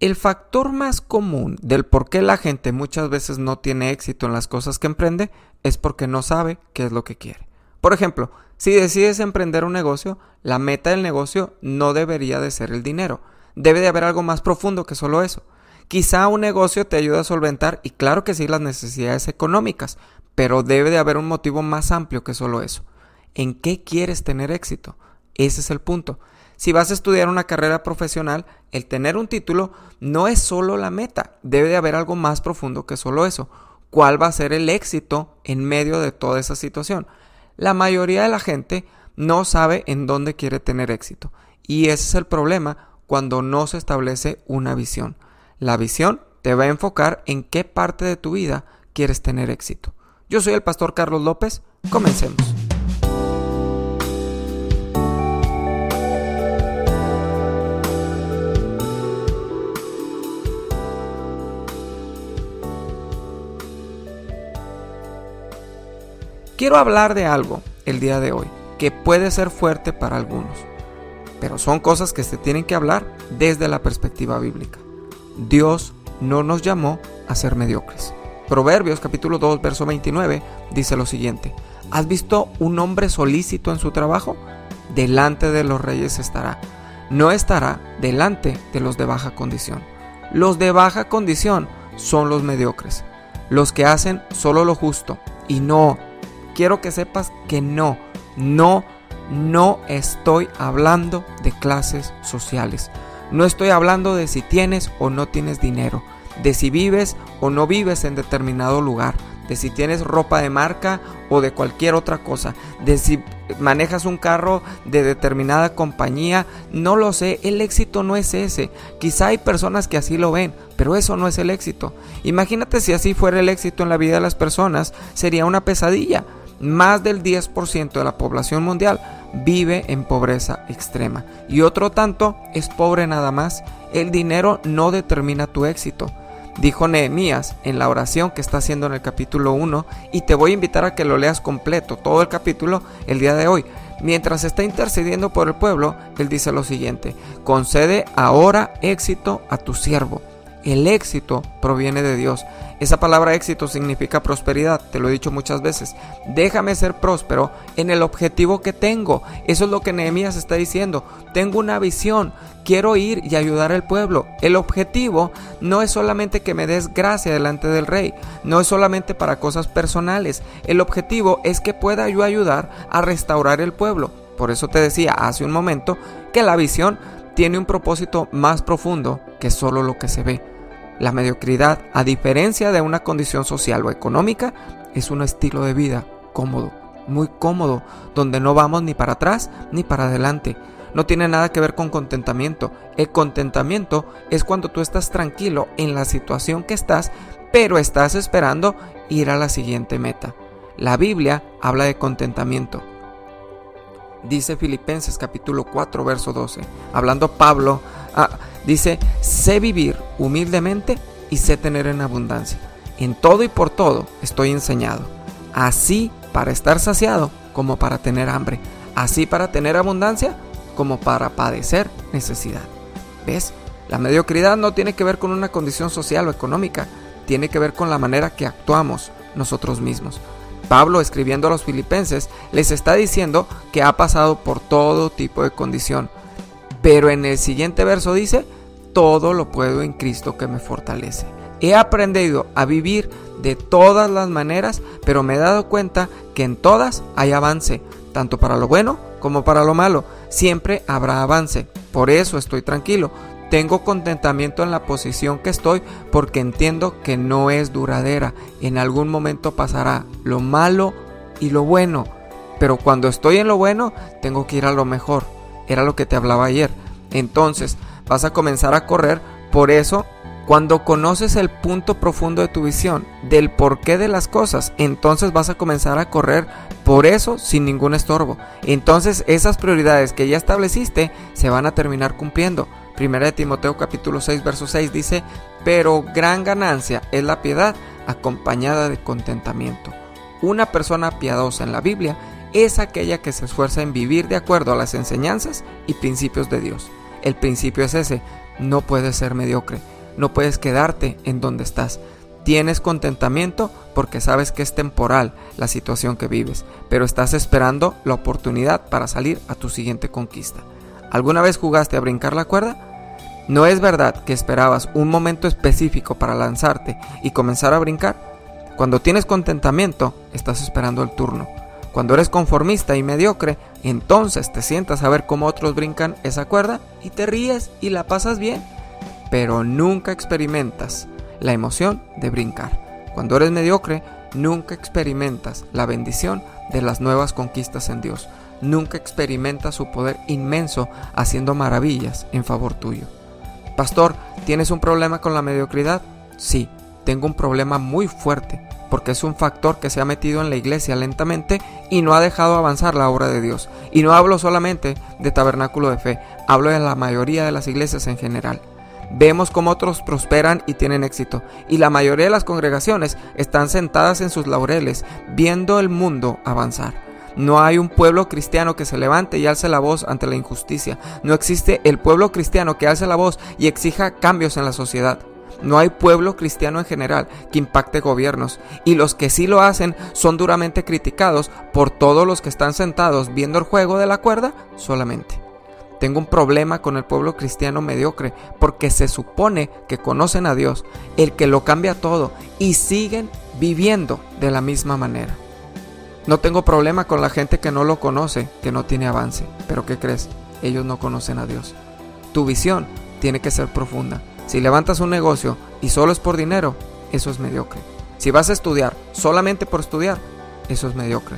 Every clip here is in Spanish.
El factor más común del por qué la gente muchas veces no tiene éxito en las cosas que emprende es porque no sabe qué es lo que quiere. Por ejemplo, si decides emprender un negocio, la meta del negocio no debería de ser el dinero. Debe de haber algo más profundo que solo eso. Quizá un negocio te ayude a solventar, y claro que sí, las necesidades económicas, pero debe de haber un motivo más amplio que solo eso. ¿En qué quieres tener éxito? Ese es el punto. Si vas a estudiar una carrera profesional, el tener un título no es solo la meta, debe de haber algo más profundo que solo eso. ¿Cuál va a ser el éxito en medio de toda esa situación? La mayoría de la gente no sabe en dónde quiere tener éxito. Y ese es el problema cuando no se establece una visión. La visión te va a enfocar en qué parte de tu vida quieres tener éxito. Yo soy el pastor Carlos López. Comencemos. Quiero hablar de algo el día de hoy que puede ser fuerte para algunos, pero son cosas que se tienen que hablar desde la perspectiva bíblica. Dios no nos llamó a ser mediocres. Proverbios capítulo 2 verso 29 dice lo siguiente, ¿has visto un hombre solícito en su trabajo? Delante de los reyes estará, no estará delante de los de baja condición. Los de baja condición son los mediocres, los que hacen solo lo justo y no quiero que sepas que no, no, no estoy hablando de clases sociales. No estoy hablando de si tienes o no tienes dinero, de si vives o no vives en determinado lugar, de si tienes ropa de marca o de cualquier otra cosa, de si manejas un carro de determinada compañía, no lo sé, el éxito no es ese. Quizá hay personas que así lo ven, pero eso no es el éxito. Imagínate si así fuera el éxito en la vida de las personas, sería una pesadilla más del 10% de la población mundial vive en pobreza extrema y otro tanto es pobre nada más. El dinero no determina tu éxito. Dijo Nehemías en la oración que está haciendo en el capítulo 1 y te voy a invitar a que lo leas completo, todo el capítulo, el día de hoy. Mientras está intercediendo por el pueblo, él dice lo siguiente, concede ahora éxito a tu siervo. El éxito proviene de Dios. Esa palabra éxito significa prosperidad, te lo he dicho muchas veces. Déjame ser próspero en el objetivo que tengo. Eso es lo que Nehemías está diciendo. Tengo una visión, quiero ir y ayudar al pueblo. El objetivo no es solamente que me des gracia delante del rey, no es solamente para cosas personales. El objetivo es que pueda yo ayudar a restaurar el pueblo. Por eso te decía hace un momento que la visión tiene un propósito más profundo que solo lo que se ve. La mediocridad, a diferencia de una condición social o económica, es un estilo de vida cómodo, muy cómodo, donde no vamos ni para atrás ni para adelante. No tiene nada que ver con contentamiento. El contentamiento es cuando tú estás tranquilo en la situación que estás, pero estás esperando ir a la siguiente meta. La Biblia habla de contentamiento. Dice Filipenses capítulo 4 verso 12, hablando Pablo Ah, dice, sé vivir humildemente y sé tener en abundancia. En todo y por todo estoy enseñado. Así para estar saciado como para tener hambre. Así para tener abundancia como para padecer necesidad. ¿Ves? La mediocridad no tiene que ver con una condición social o económica, tiene que ver con la manera que actuamos nosotros mismos. Pablo, escribiendo a los filipenses, les está diciendo que ha pasado por todo tipo de condición, pero en el siguiente verso dice, todo lo puedo en Cristo que me fortalece. He aprendido a vivir de todas las maneras, pero me he dado cuenta que en todas hay avance, tanto para lo bueno como para lo malo. Siempre habrá avance. Por eso estoy tranquilo. Tengo contentamiento en la posición que estoy porque entiendo que no es duradera. En algún momento pasará lo malo y lo bueno. Pero cuando estoy en lo bueno, tengo que ir a lo mejor. Era lo que te hablaba ayer. Entonces vas a comenzar a correr. Por eso, cuando conoces el punto profundo de tu visión, del porqué de las cosas, entonces vas a comenzar a correr por eso sin ningún estorbo. Entonces esas prioridades que ya estableciste se van a terminar cumpliendo. Primera de Timoteo capítulo 6 verso 6 dice, pero gran ganancia es la piedad acompañada de contentamiento. Una persona piadosa en la Biblia es aquella que se esfuerza en vivir de acuerdo a las enseñanzas y principios de Dios. El principio es ese, no puedes ser mediocre, no puedes quedarte en donde estás. Tienes contentamiento porque sabes que es temporal la situación que vives, pero estás esperando la oportunidad para salir a tu siguiente conquista. ¿Alguna vez jugaste a brincar la cuerda? ¿No es verdad que esperabas un momento específico para lanzarte y comenzar a brincar? Cuando tienes contentamiento, estás esperando el turno. Cuando eres conformista y mediocre, entonces te sientas a ver cómo otros brincan esa cuerda y te ríes y la pasas bien, pero nunca experimentas la emoción de brincar. Cuando eres mediocre, nunca experimentas la bendición de las nuevas conquistas en Dios. Nunca experimentas su poder inmenso haciendo maravillas en favor tuyo. Pastor, ¿tienes un problema con la mediocridad? Sí, tengo un problema muy fuerte, porque es un factor que se ha metido en la iglesia lentamente y no ha dejado avanzar la obra de Dios. Y no hablo solamente de tabernáculo de fe, hablo de la mayoría de las iglesias en general. Vemos cómo otros prosperan y tienen éxito, y la mayoría de las congregaciones están sentadas en sus laureles, viendo el mundo avanzar. No hay un pueblo cristiano que se levante y alce la voz ante la injusticia. No existe el pueblo cristiano que alce la voz y exija cambios en la sociedad. No hay pueblo cristiano en general que impacte gobiernos y los que sí lo hacen son duramente criticados por todos los que están sentados viendo el juego de la cuerda solamente. Tengo un problema con el pueblo cristiano mediocre porque se supone que conocen a Dios, el que lo cambia todo y siguen viviendo de la misma manera. No tengo problema con la gente que no lo conoce, que no tiene avance. Pero ¿qué crees? Ellos no conocen a Dios. Tu visión tiene que ser profunda. Si levantas un negocio y solo es por dinero, eso es mediocre. Si vas a estudiar solamente por estudiar, eso es mediocre.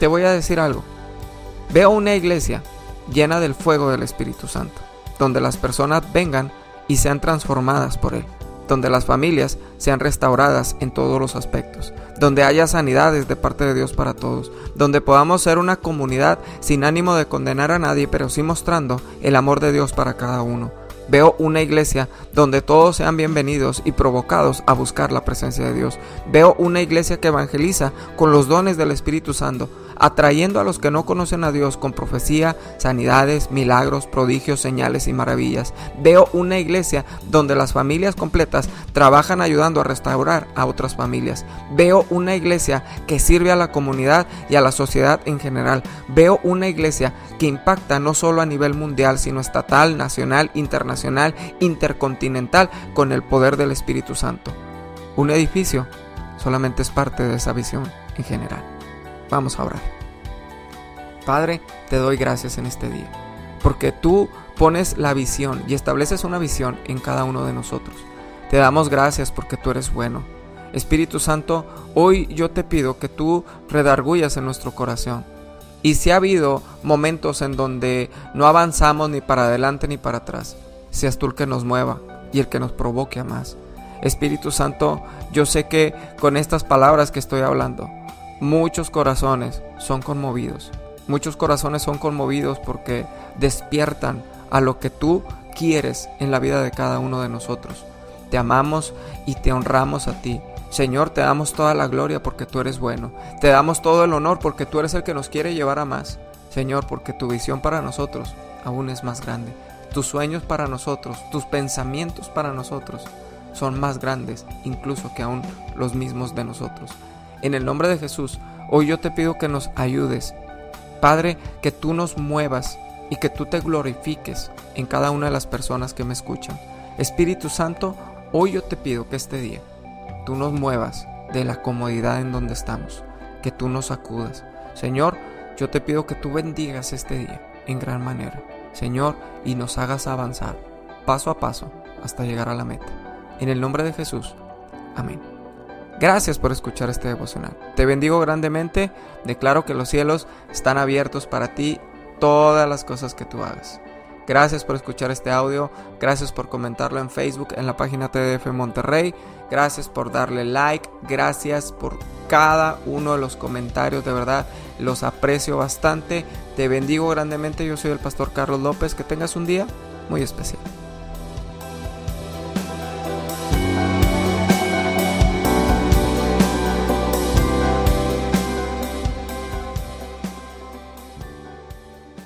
Te voy a decir algo. Veo una iglesia llena del fuego del Espíritu Santo, donde las personas vengan y sean transformadas por Él donde las familias sean restauradas en todos los aspectos, donde haya sanidades de parte de Dios para todos, donde podamos ser una comunidad sin ánimo de condenar a nadie, pero sí mostrando el amor de Dios para cada uno. Veo una iglesia donde todos sean bienvenidos y provocados a buscar la presencia de Dios. Veo una iglesia que evangeliza con los dones del Espíritu Santo, atrayendo a los que no conocen a Dios con profecía, sanidades, milagros, prodigios, señales y maravillas. Veo una iglesia donde las familias completas trabajan ayudando a restaurar a otras familias. Veo una iglesia que sirve a la comunidad y a la sociedad en general. Veo una iglesia que impacta no solo a nivel mundial, sino estatal, nacional, intercontinental, con el poder del Espíritu Santo. Un edificio solamente es parte de esa visión en general. Vamos a orar. Padre, te doy gracias en este día, porque tú pones la visión y estableces una visión en cada uno de nosotros. Te damos gracias porque tú eres bueno. Espíritu Santo, hoy yo te pido que tú redargullas en nuestro corazón. Y si ha habido momentos en donde no avanzamos ni para adelante ni para atrás, seas tú el que nos mueva y el que nos provoque a más. Espíritu Santo, yo sé que con estas palabras que estoy hablando, Muchos corazones son conmovidos. Muchos corazones son conmovidos porque despiertan a lo que tú quieres en la vida de cada uno de nosotros. Te amamos y te honramos a ti. Señor, te damos toda la gloria porque tú eres bueno. Te damos todo el honor porque tú eres el que nos quiere llevar a más. Señor, porque tu visión para nosotros aún es más grande. Tus sueños para nosotros, tus pensamientos para nosotros son más grandes incluso que aún los mismos de nosotros. En el nombre de Jesús, hoy yo te pido que nos ayudes. Padre, que tú nos muevas y que tú te glorifiques en cada una de las personas que me escuchan. Espíritu Santo, hoy yo te pido que este día tú nos muevas de la comodidad en donde estamos, que tú nos acudas. Señor, yo te pido que tú bendigas este día en gran manera, Señor, y nos hagas avanzar paso a paso hasta llegar a la meta. En el nombre de Jesús. Amén. Gracias por escuchar este devocional. Te bendigo grandemente. Declaro que los cielos están abiertos para ti, todas las cosas que tú hagas. Gracias por escuchar este audio. Gracias por comentarlo en Facebook, en la página TDF Monterrey. Gracias por darle like. Gracias por cada uno de los comentarios. De verdad, los aprecio bastante. Te bendigo grandemente. Yo soy el pastor Carlos López. Que tengas un día muy especial.